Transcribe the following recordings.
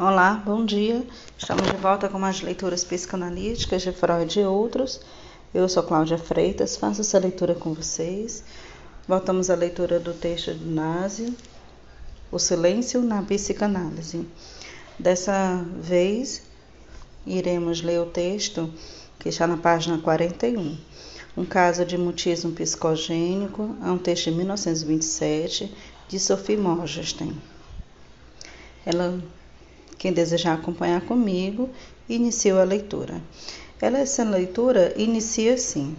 Olá, bom dia. Estamos de volta com mais leituras psicanalíticas de Freud e outros. Eu sou Cláudia Freitas, faço essa leitura com vocês. Voltamos à leitura do texto do Nazi, O Silêncio na Psicanálise. Dessa vez, iremos ler o texto que está na página 41. Um caso de mutismo psicogênico, é um texto de 1927, de Sophie Morgenstern. Ela quem desejar acompanhar comigo, inicio a leitura. Ela, essa leitura inicia assim.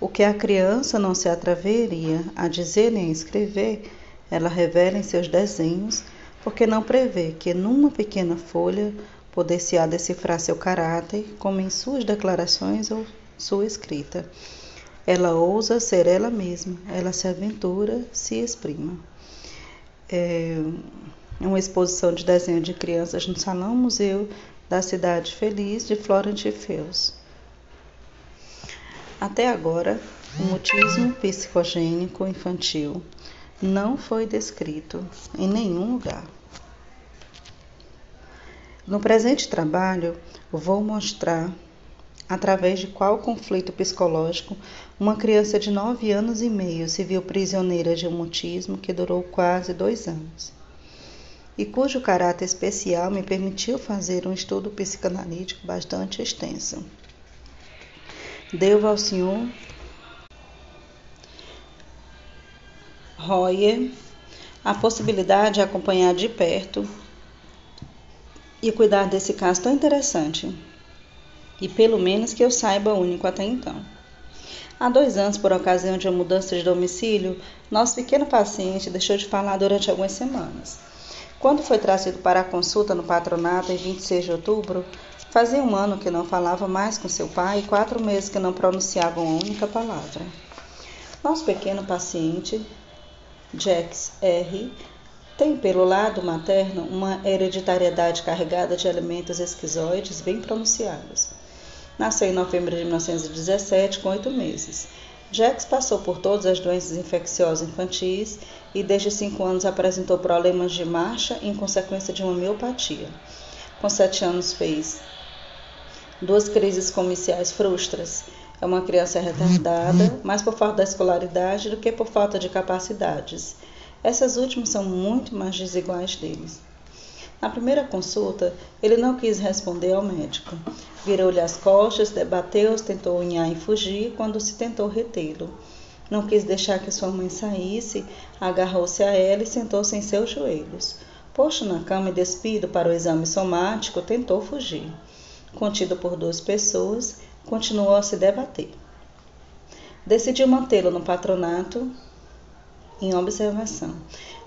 O que a criança não se atreveria a dizer nem a escrever, ela revela em seus desenhos, porque não prevê que numa pequena folha poder-se-á decifrar seu caráter, como em suas declarações ou sua escrita. Ela ousa ser ela mesma, ela se aventura, se exprima. É, uma exposição de desenho de crianças no Salão Museu da Cidade Feliz de Florence Fels. Até agora, o mutismo psicogênico infantil não foi descrito em nenhum lugar. No presente trabalho, vou mostrar através de qual conflito psicológico uma criança de nove anos e meio se viu prisioneira de um mutismo que durou quase dois anos e cujo caráter especial me permitiu fazer um estudo psicanalítico bastante extenso. Devo ao senhor Royer a possibilidade de acompanhar de perto e cuidar desse caso tão interessante, e pelo menos que eu saiba único até então. Há dois anos, por ocasião de uma mudança de domicílio, nosso pequeno paciente deixou de falar durante algumas semanas. Quando foi trazido para a consulta no patronato em 26 de outubro, fazia um ano que não falava mais com seu pai e quatro meses que não pronunciava uma única palavra. Nosso pequeno paciente, Jax R., tem pelo lado materno uma hereditariedade carregada de elementos esquizoides bem pronunciados. Nasceu em novembro de 1917, com oito meses. Jax passou por todas as doenças infecciosas infantis e desde cinco anos apresentou problemas de marcha em consequência de uma miopatia. Com sete anos fez duas crises comiciais frustras. É uma criança retardada, mais por falta da escolaridade do que por falta de capacidades. Essas últimas são muito mais desiguais deles. Na primeira consulta, ele não quis responder ao médico. Virou-lhe as costas, debateu-se, tentou unhar e fugir quando se tentou retê-lo. Não quis deixar que sua mãe saísse, agarrou-se a ela e sentou-se em seus joelhos. Posto na cama e despido para o exame somático, tentou fugir. Contido por duas pessoas, continuou a se debater. Decidiu mantê-lo no patronato em observação.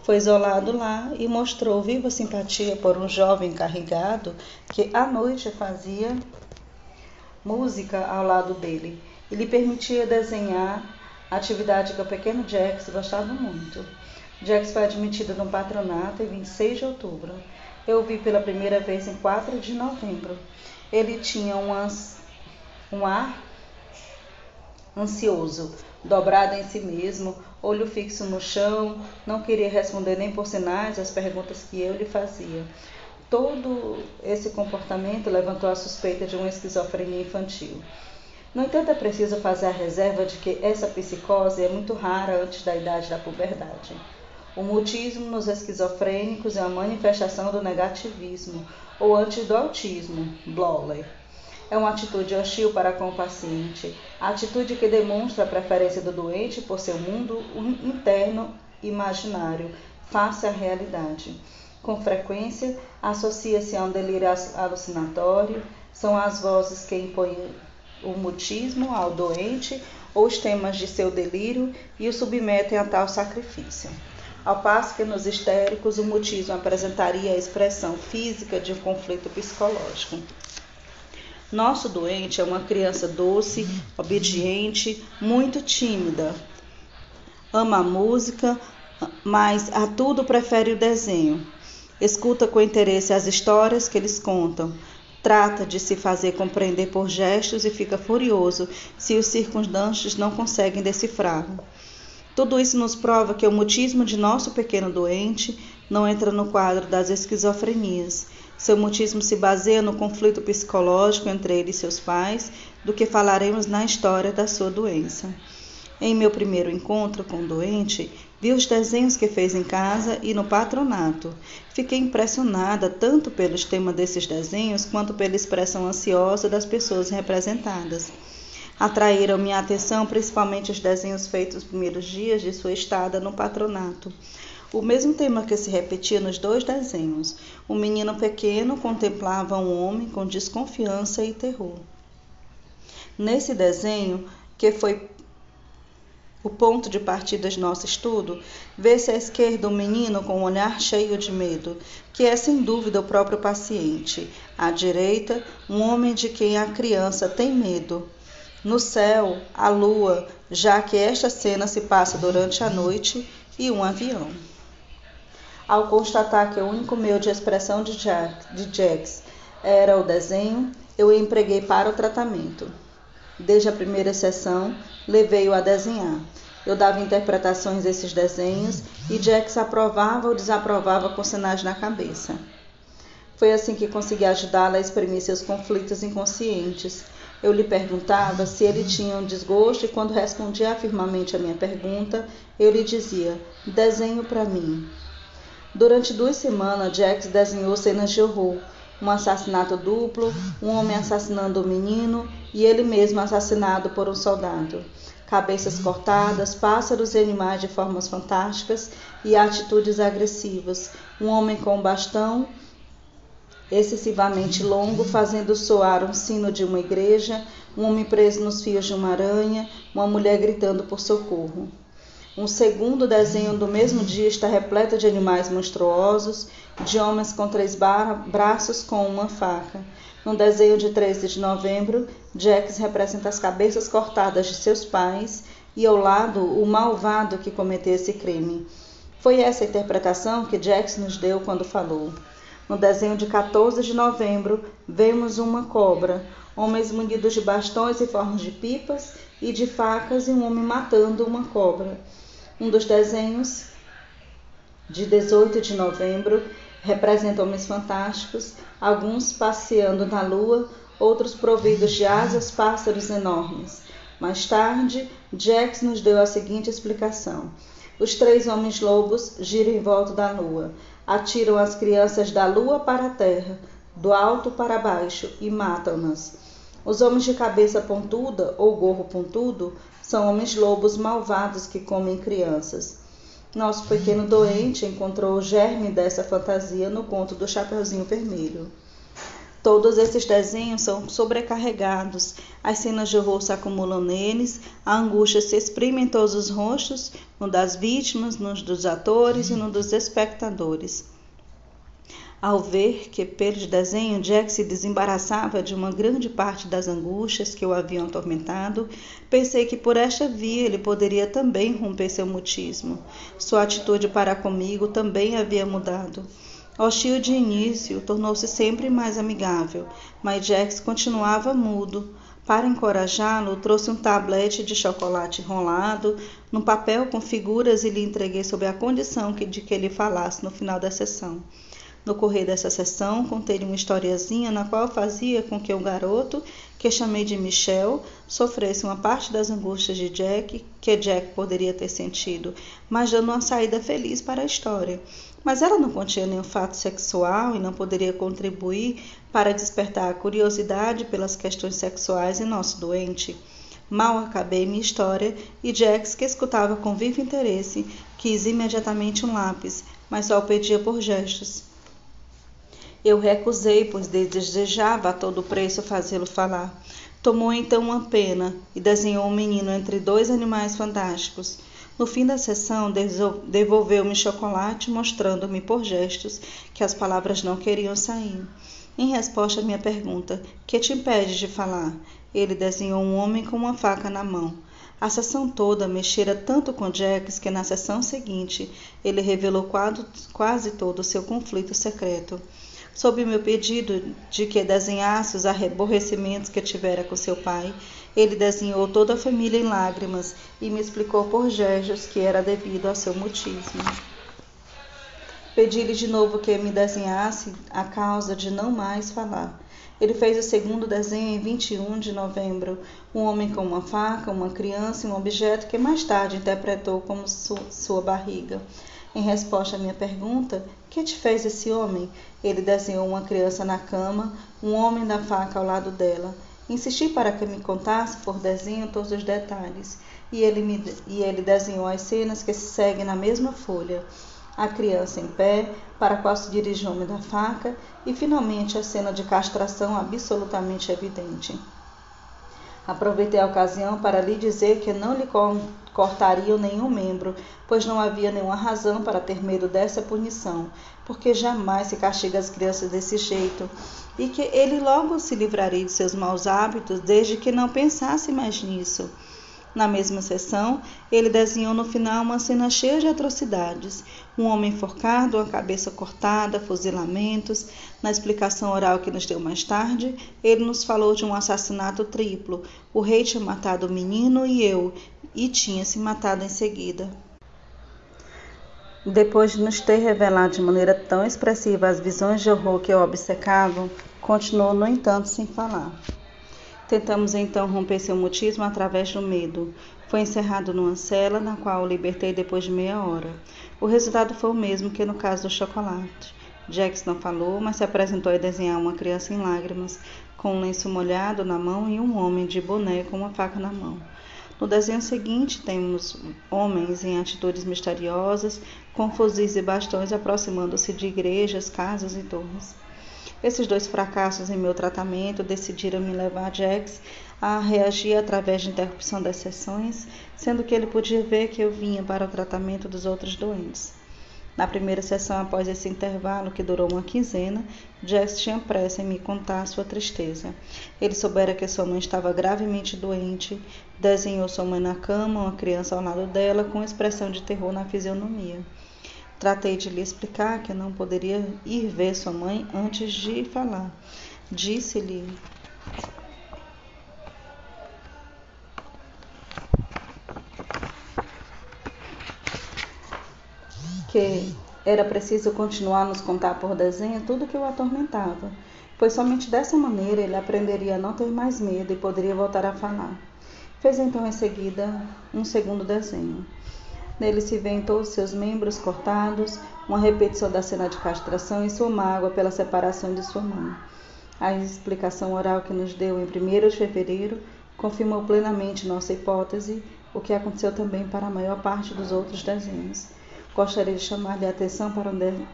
Foi isolado lá e mostrou viva simpatia por um jovem carregado que à noite fazia música ao lado dele e lhe permitia desenhar atividade que o pequeno Jax gostava muito. Jax foi admitido no patronato em 26 de outubro. Eu o vi pela primeira vez em 4 de novembro. Ele tinha umas, um ar ansioso, dobrado em si mesmo, olho fixo no chão, não queria responder nem por sinais às perguntas que eu lhe fazia. Todo esse comportamento levantou a suspeita de uma esquizofrenia infantil. No entanto, é preciso fazer a reserva de que essa psicose é muito rara antes da idade da puberdade. O mutismo nos esquizofrênicos é a manifestação do negativismo, ou antes do autismo, Bloley. É uma atitude hostil para com o paciente, atitude que demonstra a preferência do doente por seu mundo interno imaginário face à realidade. Com frequência, associa-se a um delírio alucinatório, são as vozes que impõem o mutismo ao doente ou os temas de seu delírio e o submetem a tal sacrifício. Ao passo que nos histéricos o mutismo apresentaria a expressão física de um conflito psicológico. Nosso doente é uma criança doce, obediente, muito tímida. Ama a música, mas a tudo prefere o desenho. Escuta com interesse as histórias que eles contam, Trata de se fazer compreender por gestos e fica furioso se os circundantes não conseguem decifrá-lo. Tudo isso nos prova que o mutismo de nosso pequeno doente não entra no quadro das esquizofrenias. Seu mutismo se baseia no conflito psicológico entre ele e seus pais, do que falaremos na história da sua doença. Em meu primeiro encontro com o doente, vi os desenhos que fez em casa e no patronato. Fiquei impressionada tanto pelo tema desses desenhos quanto pela expressão ansiosa das pessoas representadas. Atraíram minha atenção principalmente os desenhos feitos nos primeiros dias de sua estada no patronato. O mesmo tema que se repetia nos dois desenhos. Um menino pequeno contemplava um homem com desconfiança e terror. Nesse desenho, que foi o ponto de partida de nosso estudo, vê-se à esquerda um menino com um olhar cheio de medo, que é sem dúvida o próprio paciente. À direita, um homem de quem a criança tem medo. No céu, a lua, já que esta cena se passa durante a noite, e um avião. Ao constatar que o único meio de expressão de, Jack, de Jax era o desenho, eu empreguei para o tratamento. Desde a primeira sessão, levei-o a desenhar. Eu dava interpretações desses desenhos e Jax aprovava ou desaprovava com sinais na cabeça. Foi assim que consegui ajudá-la a exprimir seus conflitos inconscientes. Eu lhe perguntava se ele tinha um desgosto e quando respondia afirmamente à minha pergunta, eu lhe dizia: "Desenho para mim". Durante duas semanas, Jax desenhou cenas de horror, um assassinato duplo, um homem assassinando um menino e ele mesmo assassinado por um soldado. Cabeças cortadas, pássaros e animais de formas fantásticas e atitudes agressivas. Um homem com um bastão excessivamente longo, fazendo soar um sino de uma igreja, um homem preso nos fios de uma aranha, uma mulher gritando por socorro. Um segundo desenho do mesmo dia está repleto de animais monstruosos, de homens com três braços com uma faca. No desenho de 13 de novembro, Jax representa as cabeças cortadas de seus pais e ao lado o malvado que cometeu esse crime. Foi essa a interpretação que Jax nos deu quando falou. No desenho de 14 de novembro, vemos uma cobra, homens munidos de bastões em formas de pipas e de facas e um homem matando uma cobra. Um dos desenhos de 18 de novembro representa homens fantásticos, alguns passeando na lua, outros providos de asas, pássaros enormes. Mais tarde, Jax nos deu a seguinte explicação: os três homens lobos giram em volta da lua, atiram as crianças da lua para a terra, do alto para baixo e matam-nas. Os homens de cabeça pontuda ou gorro pontudo são homens lobos malvados que comem crianças. Nosso pequeno doente encontrou o germe dessa fantasia no conto do Chapeuzinho Vermelho. Todos esses desenhos são sobrecarregados, as cenas de horror se acumulam neles, a angústia se exprime em todos os rostos, no das vítimas, no dos atores e no dos espectadores. Ao ver que, pelo desenho, Jack se desembaraçava de uma grande parte das angústias que o haviam atormentado, pensei que por esta via ele poderia também romper seu mutismo. Sua atitude para comigo também havia mudado. Hostil de início, tornou-se sempre mais amigável, mas Jax continuava mudo. Para encorajá-lo, trouxe um tablete de chocolate enrolado num papel com figuras e lhe entreguei sob a condição de que ele falasse no final da sessão. No correr dessa sessão, contei-lhe uma historiazinha na qual fazia com que o garoto, que chamei de Michel, sofresse uma parte das angústias de Jack, que Jack poderia ter sentido, mas dando uma saída feliz para a história. Mas ela não continha nenhum fato sexual e não poderia contribuir para despertar a curiosidade pelas questões sexuais em nosso doente. Mal acabei minha história e Jax, que escutava com vivo interesse, quis imediatamente um lápis, mas só o pedia por gestos. Eu recusei, pois desejava a todo preço fazê-lo falar. Tomou então uma pena e desenhou um menino entre dois animais fantásticos. No fim da sessão, devolveu-me chocolate, mostrando-me por gestos que as palavras não queriam sair. Em resposta à minha pergunta, que te impede de falar? Ele desenhou um homem com uma faca na mão. A sessão toda mexera tanto com Jax que na sessão seguinte ele revelou quase todo o seu conflito secreto sob o meu pedido de que desenhasse os aborrecimentos que tivera com seu pai, ele desenhou toda a família em lágrimas e me explicou por gestos que era devido ao seu mutismo. Pedi-lhe de novo que me desenhasse a causa de não mais falar. Ele fez o segundo desenho em 21 de novembro, um homem com uma faca, uma criança e um objeto que mais tarde interpretou como su sua barriga. Em resposta à minha pergunta, que te fez esse homem? Ele desenhou uma criança na cama, um homem da faca ao lado dela. Insisti para que me contasse por desenho todos os detalhes, e ele, me, e ele desenhou as cenas que se seguem na mesma folha a criança em pé, para a qual se dirige o homem da faca, e finalmente a cena de castração absolutamente evidente. Aproveitei a ocasião para lhe dizer que não lhe cortariam nenhum membro, pois não havia nenhuma razão para ter medo dessa punição, porque jamais se castiga as crianças desse jeito, e que ele logo se livraria de seus maus hábitos desde que não pensasse mais nisso. Na mesma sessão, ele desenhou no final uma cena cheia de atrocidades: um homem enforcado, uma cabeça cortada, fuzilamentos. Na explicação oral que nos deu mais tarde, ele nos falou de um assassinato triplo. O rei tinha matado o menino e eu, e tinha se matado em seguida. Depois de nos ter revelado de maneira tão expressiva as visões de horror que o obcecavam, continuou, no entanto, sem falar. Tentamos então romper seu mutismo através do medo. Foi encerrado numa cela, na qual o libertei depois de meia hora. O resultado foi o mesmo que no caso do chocolate. Jax não falou, mas se apresentou a desenhar uma criança em lágrimas, com um lenço molhado na mão e um homem de boné com uma faca na mão. No desenho seguinte, temos homens em atitudes misteriosas, com fuzis e bastões aproximando-se de igrejas, casas e torres. Esses dois fracassos em meu tratamento decidiram me levar Jax a reagir através de interrupção das sessões, sendo que ele podia ver que eu vinha para o tratamento dos outros doentes. Na primeira sessão, após esse intervalo, que durou uma quinzena, Jax tinha pressa em me contar sua tristeza. Ele soubera que sua mãe estava gravemente doente, desenhou sua mãe na cama, uma criança ao lado dela, com expressão de terror na fisionomia. Tratei de lhe explicar que não poderia ir ver sua mãe antes de falar. Disse-lhe que era preciso continuar a nos contar por desenho tudo que o atormentava, pois somente dessa maneira ele aprenderia a não ter mais medo e poderia voltar a falar. Fez então em seguida um segundo desenho. Nele se vêem todos seus membros cortados, uma repetição da cena de castração e sua mágoa pela separação de sua mãe. A explicação oral que nos deu em 1 de fevereiro confirmou plenamente nossa hipótese, o que aconteceu também para a maior parte dos outros desenhos. Gostaria de chamar-lhe a atenção para um de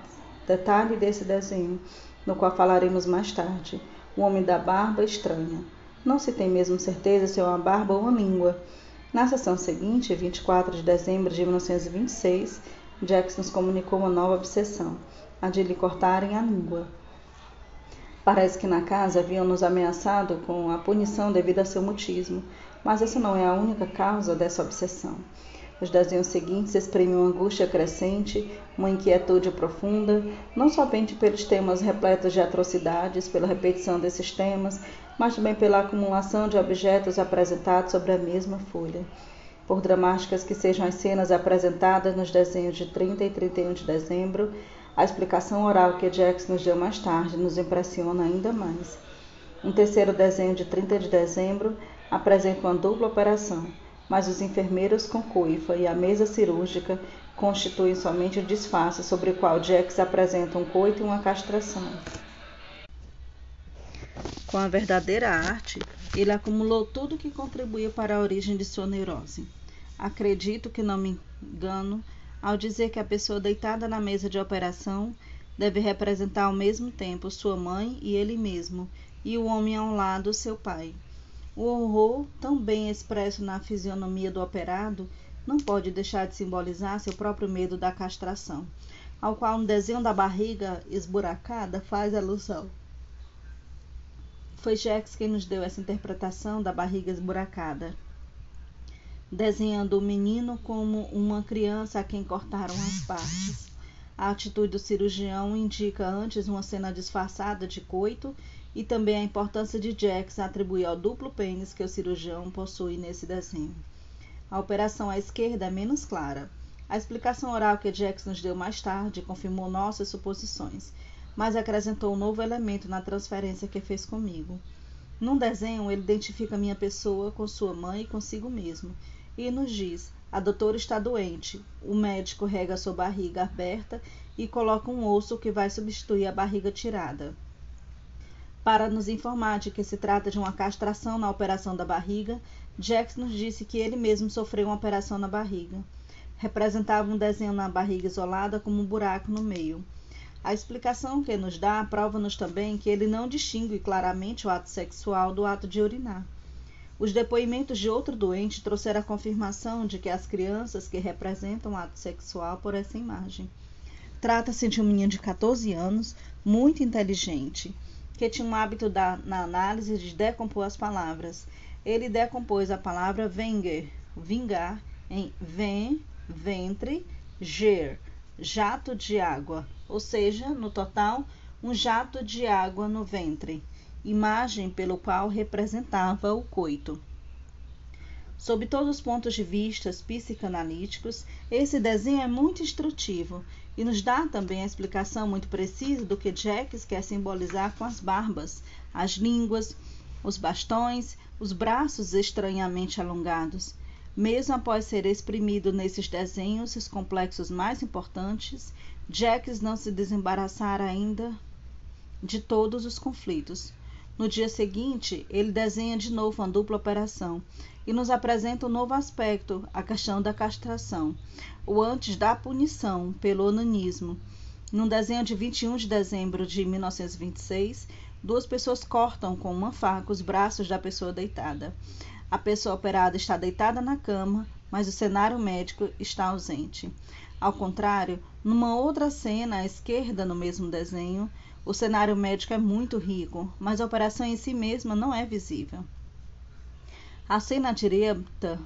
detalhe desse desenho, no qual falaremos mais tarde: o homem da barba estranha. Não se tem mesmo certeza se é uma barba ou uma língua. Na sessão seguinte, 24 de dezembro de 1926, Jax nos comunicou uma nova obsessão, a de lhe cortarem a língua. Parece que na casa haviam nos ameaçado com a punição devido a seu mutismo, mas essa não é a única causa dessa obsessão. Os desenhos seguintes exprimem uma angústia crescente, uma inquietude profunda, não somente pelos temas repletos de atrocidades, pela repetição desses temas, mas também pela acumulação de objetos apresentados sobre a mesma folha. Por dramáticas que sejam as cenas apresentadas nos desenhos de 30 e 31 de dezembro, a explicação oral que Jax nos deu mais tarde nos impressiona ainda mais. Um terceiro desenho de 30 de dezembro apresenta uma dupla operação, mas os enfermeiros com coifa e a mesa cirúrgica constituem somente o disfarce sobre o qual Jax apresenta um coito e uma castração. Com a verdadeira arte, ele acumulou tudo que contribuía para a origem de sua neurose. Acredito que não me engano ao dizer que a pessoa deitada na mesa de operação deve representar ao mesmo tempo sua mãe e ele mesmo, e o homem ao lado, seu pai. O horror, tão bem expresso na fisionomia do operado, não pode deixar de simbolizar seu próprio medo da castração, ao qual um desenho da barriga esburacada faz alusão. Foi Jex quem nos deu essa interpretação da barriga esburacada, desenhando o menino como uma criança a quem cortaram as partes. A atitude do cirurgião indica antes uma cena disfarçada de coito e também a importância de Jax atribuir ao duplo pênis que o cirurgião possui nesse desenho. A operação à esquerda é menos clara. A explicação oral que Jax nos deu mais tarde confirmou nossas suposições, mas acrescentou um novo elemento na transferência que fez comigo. Num desenho, ele identifica minha pessoa com sua mãe e consigo mesmo, e nos diz: a doutora está doente. O médico rega sua barriga aberta e coloca um osso que vai substituir a barriga tirada. Para nos informar de que se trata de uma castração na operação da barriga, Jax nos disse que ele mesmo sofreu uma operação na barriga representava um desenho na barriga isolada como um buraco no meio. A explicação que nos dá prova-nos também que ele não distingue claramente o ato sexual do ato de urinar. Os depoimentos de outro doente trouxeram a confirmação de que as crianças que representam o ato sexual por essa imagem. Trata-se de um menino de 14 anos, muito inteligente, que tinha um hábito da, na análise de decompor as palavras. Ele decompôs a palavra venger, vingar, em vem, ventre, ger, jato de água, ou seja, no total, um jato de água no ventre, imagem pelo qual representava o coito. Sob todos os pontos de vista psicanalíticos, esse desenho é muito instrutivo e nos dá também a explicação muito precisa do que Jacques quer simbolizar com as barbas, as línguas, os bastões, os braços estranhamente alongados. Mesmo após ser exprimido nesses desenhos os complexos mais importantes, Jacques não se desembaraçara ainda de todos os conflitos. No dia seguinte, ele desenha de novo uma dupla operação e nos apresenta um novo aspecto, a questão da castração, o antes da punição pelo onanismo. Num desenho de 21 de dezembro de 1926, duas pessoas cortam com uma faca os braços da pessoa deitada. A pessoa operada está deitada na cama, mas o cenário médico está ausente. Ao contrário, numa outra cena à esquerda no mesmo desenho, o cenário médico é muito rico, mas a operação em si mesma não é visível. A cena direita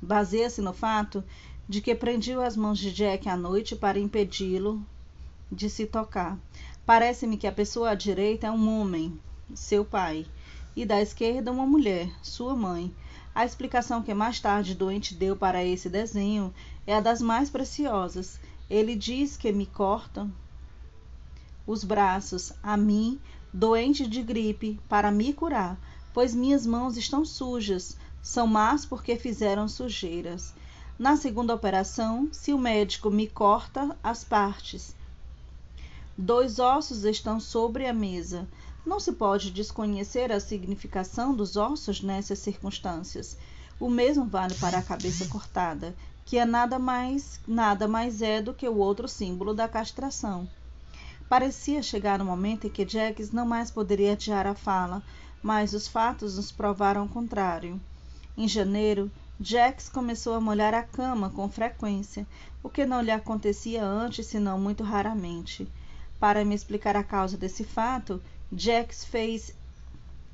baseia-se no fato de que prendiu as mãos de Jack à noite para impedi-lo de se tocar. Parece-me que a pessoa à direita é um homem, seu pai, e da esquerda uma mulher, sua mãe, a explicação que mais tarde Doente deu para esse desenho é a das mais preciosas. Ele diz que me cortam os braços a mim, doente de gripe, para me curar, pois minhas mãos estão sujas, são más porque fizeram sujeiras. Na segunda operação, se o médico me corta as partes, dois ossos estão sobre a mesa. Não se pode desconhecer a significação dos ossos nessas circunstâncias. O mesmo vale para a cabeça cortada, que é nada mais, nada mais é do que o outro símbolo da castração. Parecia chegar o um momento em que Jacques não mais poderia adiar a fala, mas os fatos nos provaram o contrário. Em janeiro, Jacques começou a molhar a cama com frequência, o que não lhe acontecia antes, senão muito raramente. Para me explicar a causa desse fato, Jax fez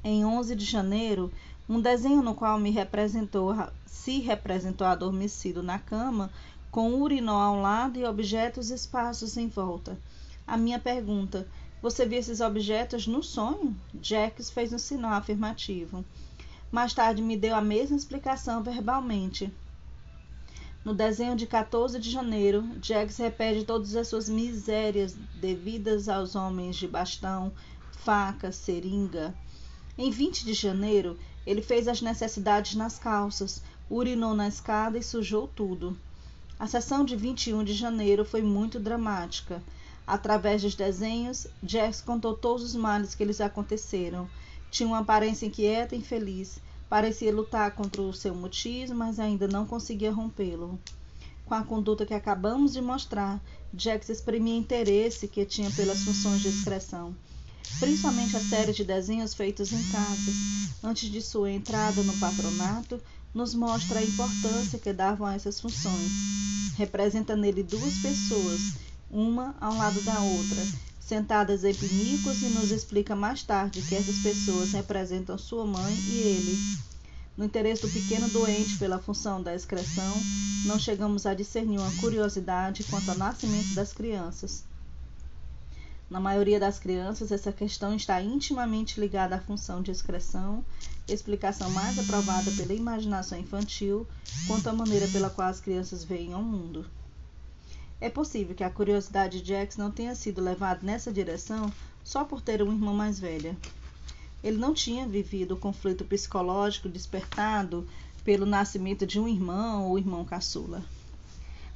em 11 de janeiro um desenho no qual me representou, se representou adormecido na cama, com o urinol ao lado e objetos esparsos em volta. A minha pergunta: Você viu esses objetos no sonho? Jax fez um sinal afirmativo. Mais tarde me deu a mesma explicação verbalmente. No desenho de 14 de janeiro, Jax repete todas as suas misérias devidas aos homens de bastão, faca, seringa. Em 20 de janeiro, ele fez as necessidades nas calças, urinou na escada e sujou tudo. A sessão de 21 de janeiro foi muito dramática. Através dos desenhos, Jax contou todos os males que lhes aconteceram. Tinha uma aparência inquieta e infeliz. Parecia lutar contra o seu mutismo, mas ainda não conseguia rompê-lo. Com a conduta que acabamos de mostrar, Jax exprimia interesse que tinha pelas funções de excreção principalmente a série de desenhos feitos em casa, antes de sua entrada no patronato, nos mostra a importância que davam a essas funções. Representa nele duas pessoas, uma ao lado da outra, sentadas em pinicos e nos explica mais tarde que essas pessoas representam sua mãe e ele. No interesse do pequeno doente pela função da excreção, não chegamos a discernir uma curiosidade quanto ao nascimento das crianças. Na maioria das crianças, essa questão está intimamente ligada à função de excreção, explicação mais aprovada pela imaginação infantil quanto à maneira pela qual as crianças veem ao mundo. É possível que a curiosidade de Jax não tenha sido levada nessa direção só por ter uma irmã mais velha. Ele não tinha vivido o conflito psicológico despertado pelo nascimento de um irmão ou irmão caçula.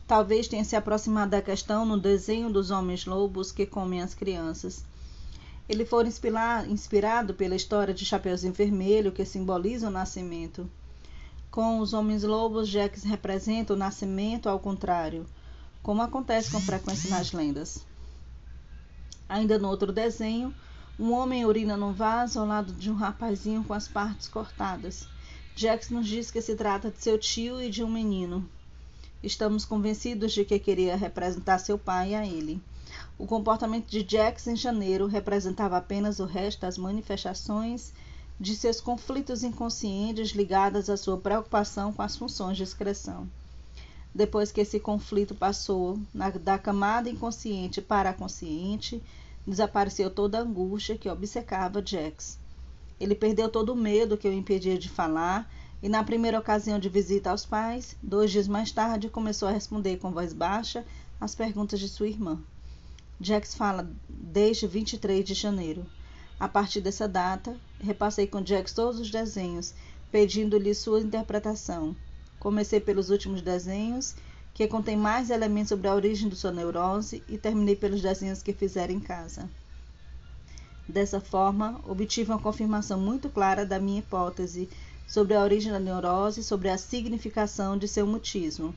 Talvez tenha se aproximado da questão no desenho dos homens lobos que comem as crianças. Ele foi inspirado pela história de Chapeuzinho Vermelho, que simboliza o nascimento. Com os homens lobos, Jax representa o nascimento ao contrário, como acontece com frequência nas lendas. Ainda no outro desenho, um homem urina num vaso ao lado de um rapazinho com as partes cortadas. Jax nos diz que se trata de seu tio e de um menino. Estamos convencidos de que queria representar seu pai a ele. O comportamento de Jax em janeiro representava apenas o resto das manifestações de seus conflitos inconscientes ligadas à sua preocupação com as funções de excreção. Depois que esse conflito passou na, da camada inconsciente para a consciente, desapareceu toda a angústia que obcecava Jax. Ele perdeu todo o medo que o impedia de falar e na primeira ocasião de visita aos pais, dois dias mais tarde, começou a responder com voz baixa às perguntas de sua irmã. Jax fala desde 23 de janeiro. A partir dessa data, repassei com Jax todos os desenhos, pedindo-lhe sua interpretação. Comecei pelos últimos desenhos, que contêm mais elementos sobre a origem de sua neurose, e terminei pelos desenhos que fizeram em casa. Dessa forma, obtive uma confirmação muito clara da minha hipótese sobre a origem da neurose e sobre a significação de seu mutismo.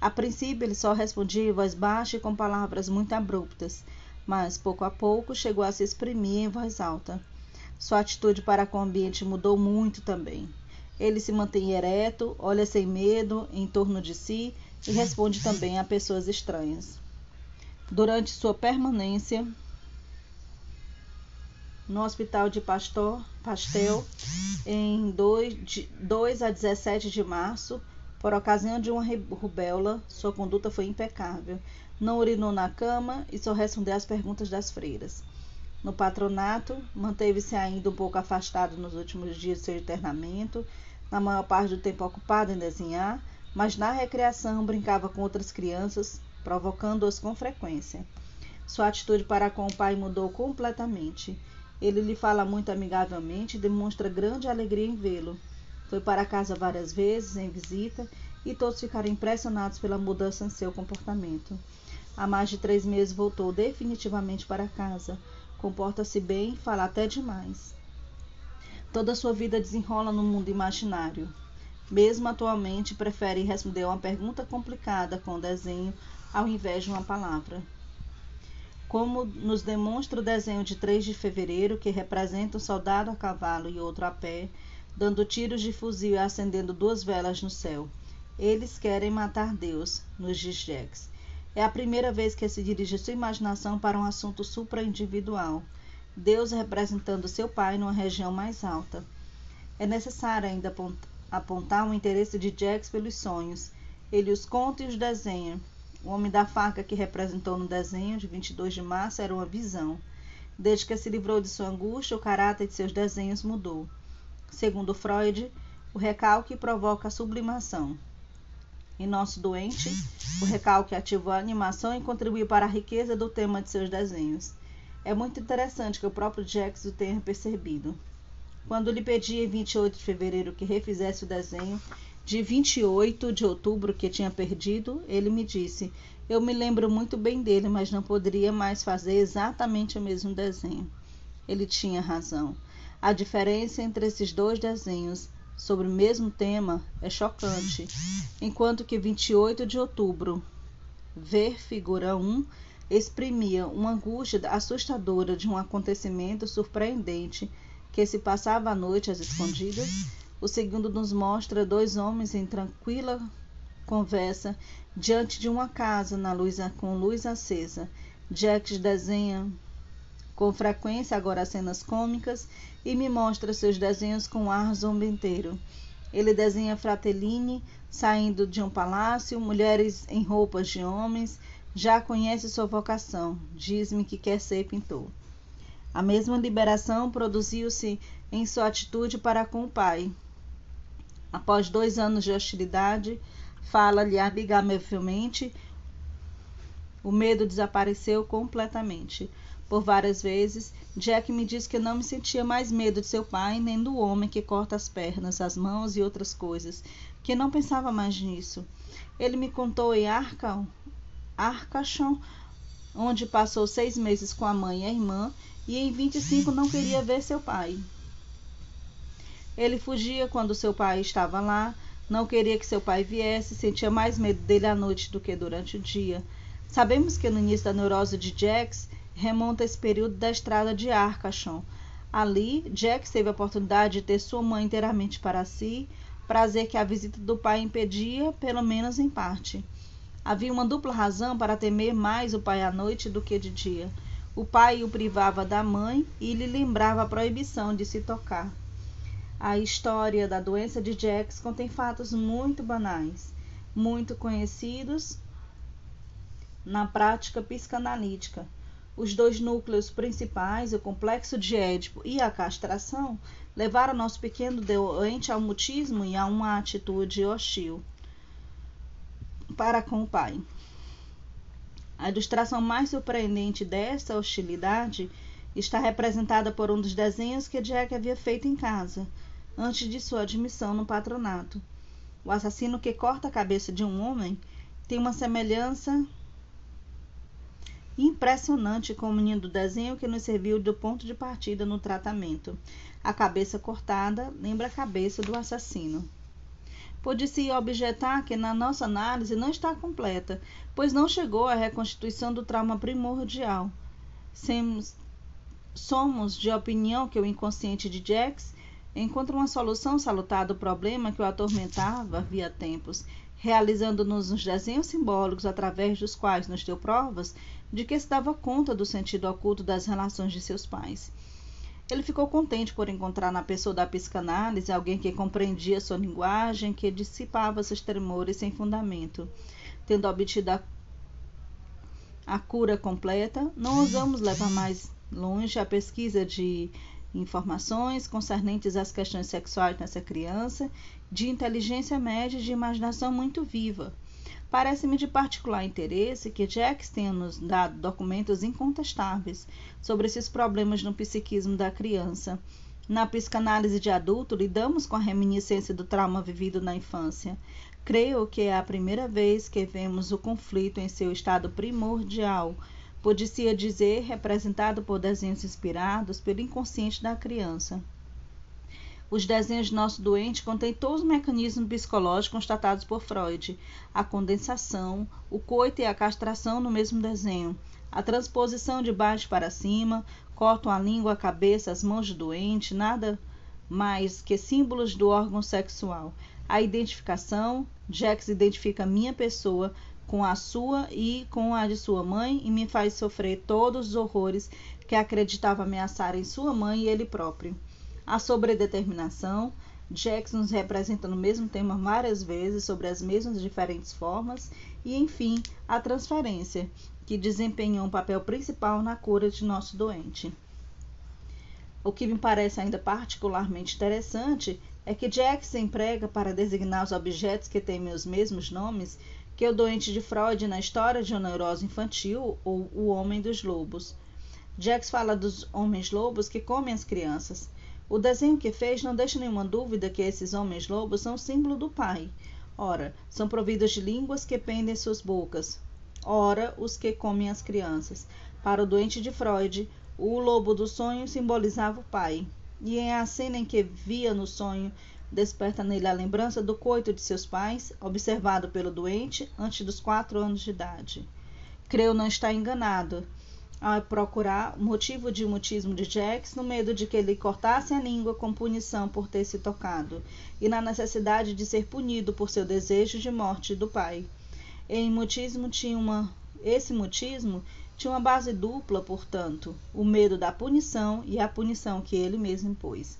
A princípio, ele só respondia em voz baixa e com palavras muito abruptas, mas pouco a pouco chegou a se exprimir em voz alta. Sua atitude para com o ambiente mudou muito também. Ele se mantém ereto, olha sem medo em torno de si e responde também a pessoas estranhas. Durante sua permanência no Hospital de Pastor, Pastel, em 2, de 2 a 17 de março, por ocasião de uma rubéola, sua conduta foi impecável. Não urinou na cama e só respondeu às perguntas das freiras. No patronato, manteve-se ainda um pouco afastado nos últimos dias de seu internamento, na maior parte do tempo ocupado em desenhar, mas na recreação brincava com outras crianças, provocando-as com frequência. Sua atitude para com o pai mudou completamente. Ele lhe fala muito amigavelmente e demonstra grande alegria em vê-lo. Foi para casa várias vezes em visita e todos ficaram impressionados pela mudança em seu comportamento. Há mais de três meses voltou definitivamente para casa. Comporta-se bem, fala até demais. Toda sua vida desenrola no mundo imaginário. Mesmo atualmente, prefere responder uma pergunta complicada com desenho ao invés de uma palavra como nos demonstra o desenho de 3 de fevereiro, que representa um soldado a cavalo e outro a pé, dando tiros de fuzil e acendendo duas velas no céu. Eles querem matar Deus, nos diz Jax. É a primeira vez que se dirige sua imaginação para um assunto supra-individual. Deus representando seu pai numa região mais alta. É necessário ainda apontar o interesse de Jax pelos sonhos. Ele os conta e os desenha, o homem da faca que representou no desenho de 22 de março era uma visão. Desde que se livrou de sua angústia, o caráter de seus desenhos mudou. Segundo Freud, o recalque provoca a sublimação. Em nosso doente, o recalque ativou a animação e contribuiu para a riqueza do tema de seus desenhos. É muito interessante que o próprio Jackson o tenha percebido. Quando lhe pedi em 28 de fevereiro que refizesse o desenho, de 28 de outubro que tinha perdido, ele me disse: Eu me lembro muito bem dele, mas não poderia mais fazer exatamente o mesmo desenho. Ele tinha razão. A diferença entre esses dois desenhos sobre o mesmo tema é chocante. Enquanto que 28 de outubro, ver figura 1, exprimia uma angústia assustadora de um acontecimento surpreendente que se passava à noite às escondidas, o segundo nos mostra dois homens em tranquila conversa diante de uma casa na luz, com luz acesa. Jack desenha com frequência agora cenas cômicas e me mostra seus desenhos com ar zombenteiro. Ele desenha Fratellini saindo de um palácio, mulheres em roupas de homens. Já conhece sua vocação. Diz-me que quer ser pintor. A mesma liberação produziu-se em sua atitude para com o pai. Após dois anos de hostilidade, fala-lhe amigavelmente O medo desapareceu completamente. Por várias vezes, Jack me disse que não me sentia mais medo de seu pai nem do homem que corta as pernas, as mãos e outras coisas, que não pensava mais nisso. Ele me contou em Arcachon, onde passou seis meses com a mãe e a irmã, e em 25 não queria ver seu pai. Ele fugia quando seu pai estava lá, não queria que seu pai viesse, sentia mais medo dele à noite do que durante o dia. Sabemos que no início da neurose de Jax remonta esse período da estrada de Arcachon. Ali, Jax teve a oportunidade de ter sua mãe inteiramente para si, prazer que a visita do pai impedia, pelo menos em parte. Havia uma dupla razão para temer mais o pai à noite do que de dia. O pai o privava da mãe e lhe lembrava a proibição de se tocar. A história da doença de Jax contém fatos muito banais, muito conhecidos na prática psicanalítica. Os dois núcleos principais, o complexo de Édipo e a castração, levaram nosso pequeno doente ao mutismo e a uma atitude hostil para com o pai. A ilustração mais surpreendente dessa hostilidade está representada por um dos desenhos que Jack havia feito em casa, antes de sua admissão no patronato. O assassino que corta a cabeça de um homem tem uma semelhança impressionante com o menino do desenho que nos serviu de ponto de partida no tratamento. A cabeça cortada lembra a cabeça do assassino. Pode-se objetar que na nossa análise não está completa, pois não chegou à reconstituição do trauma primordial. Semos, somos de opinião que o inconsciente de Jax encontra uma solução salutar do problema que o atormentava havia tempos, realizando-nos uns desenhos simbólicos através dos quais nos deu provas de que se dava conta do sentido oculto das relações de seus pais. Ele ficou contente por encontrar na pessoa da psicanálise alguém que compreendia sua linguagem, que dissipava seus tremores sem fundamento. Tendo obtido a, a cura completa, não ousamos levar mais longe a pesquisa de informações concernentes às questões sexuais nessa criança, de inteligência média e de imaginação muito viva. Parece-me de particular interesse que Jacques tenha nos dado documentos incontestáveis sobre esses problemas no psiquismo da criança. Na psicanálise de adulto, lidamos com a reminiscência do trauma vivido na infância. Creio que é a primeira vez que vemos o conflito em seu estado primordial, podia dizer representado por desenhos inspirados pelo inconsciente da criança. Os desenhos de nosso doente contêm todos os mecanismos psicológicos constatados por Freud: a condensação, o coito e a castração no mesmo desenho, a transposição de baixo para cima, cortam a língua, a cabeça, as mãos do doente, nada mais que símbolos do órgão sexual. A identificação, Jax identifica minha pessoa com a sua e com a de sua mãe e me faz sofrer todos os horrores que acreditava ameaçarem sua mãe e ele próprio. A sobredeterminação. Jax nos representa no mesmo tema várias vezes, sobre as mesmas diferentes formas. E, enfim, a transferência, que desempenhou um papel principal na cura de nosso doente. O que me parece ainda particularmente interessante é que Jax emprega para designar os objetos que têm os mesmos nomes que o doente de Freud na história de uma neurose infantil ou o homem dos lobos. Jax fala dos homens lobos que comem as crianças. O desenho que fez não deixa nenhuma dúvida que esses homens-lobos são símbolo do pai. Ora, são providos de línguas que pendem suas bocas. Ora, os que comem as crianças. Para o doente de Freud, o lobo do sonho simbolizava o pai. E em a cena em que via no sonho, desperta nele a lembrança do coito de seus pais, observado pelo doente antes dos quatro anos de idade. Creu não estar enganado a procurar o motivo de mutismo de Jax no medo de que ele cortasse a língua com punição por ter se tocado, e na necessidade de ser punido por seu desejo de morte do pai. Em mutismo tinha uma esse mutismo tinha uma base dupla, portanto, o medo da punição e a punição que ele mesmo impôs.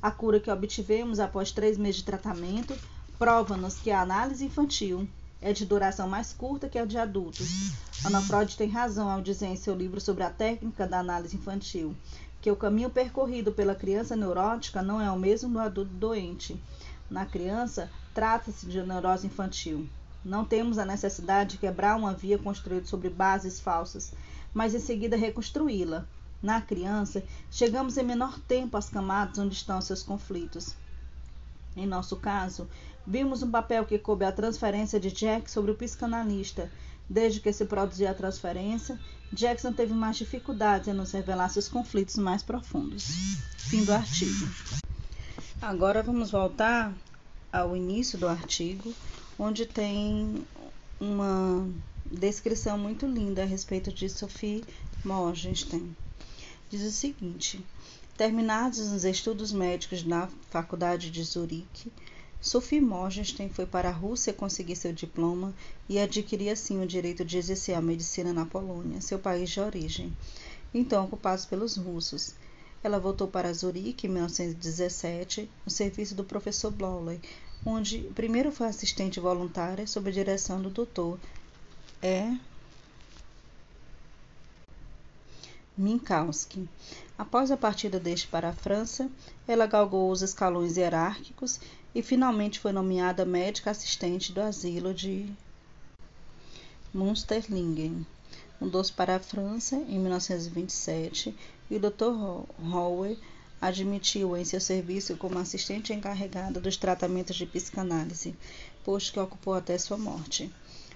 A cura que obtivemos após três meses de tratamento prova-nos que a análise infantil é de duração mais curta que a de adultos. Ana Freud tem razão ao dizer em seu livro sobre a técnica da análise infantil que o caminho percorrido pela criança neurótica não é o mesmo do adulto doente. Na criança, trata-se de neurose infantil. Não temos a necessidade de quebrar uma via construída sobre bases falsas, mas em seguida reconstruí-la. Na criança, chegamos em menor tempo às camadas onde estão seus conflitos. Em nosso caso, vimos um papel que coube à transferência de Jack sobre o psicanalista. Desde que se produziu a transferência, Jackson teve mais dificuldades em nos revelar seus conflitos mais profundos. Fim do artigo. Agora vamos voltar ao início do artigo, onde tem uma descrição muito linda a respeito de Sophie Morgenstern. Diz o seguinte: terminados os estudos médicos na Faculdade de Zurique, Sophie Morgenstern foi para a Rússia conseguir seu diploma e adquirir assim o direito de exercer a medicina na Polônia, seu país de origem, então ocupado pelos russos. Ela voltou para Zurique em 1917, no serviço do professor Blowley, onde primeiro foi assistente voluntária sob a direção do Dr. E. Minkowski. Após a partida deste para a França, ela galgou os escalões hierárquicos e finalmente foi nomeada médica assistente do asilo de Munsterlingen. Mudou-se para a França em 1927 e o Dr. Howe admitiu em seu serviço como assistente encarregada dos tratamentos de psicanálise, posto que ocupou até sua morte.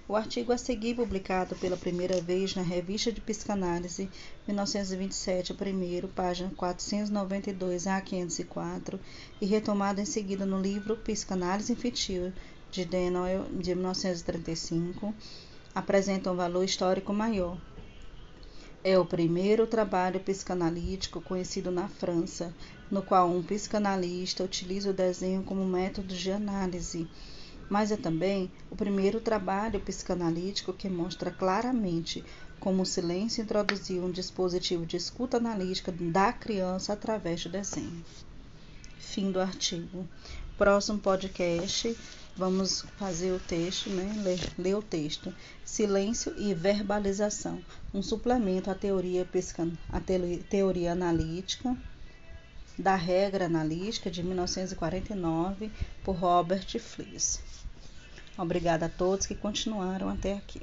O artigo a seguir, publicado pela primeira vez na Revista de Psicanálise, 1927, primeiro, página 492 a 504, e retomado em seguida no livro Psicanálise Infantil, de Denoy, de 1935, apresenta um valor histórico maior. É o primeiro trabalho psicanalítico conhecido na França, no qual um psicanalista utiliza o desenho como método de análise, mas é também o primeiro trabalho psicanalítico que mostra claramente como o silêncio introduziu um dispositivo de escuta analítica da criança através do desenho. Fim do artigo. Próximo podcast Vamos fazer o texto, né? Ler, ler, o texto. Silêncio e verbalização. Um suplemento à teoria, à teoria analítica da regra analítica de 1949 por Robert Flies. Obrigada a todos que continuaram até aqui.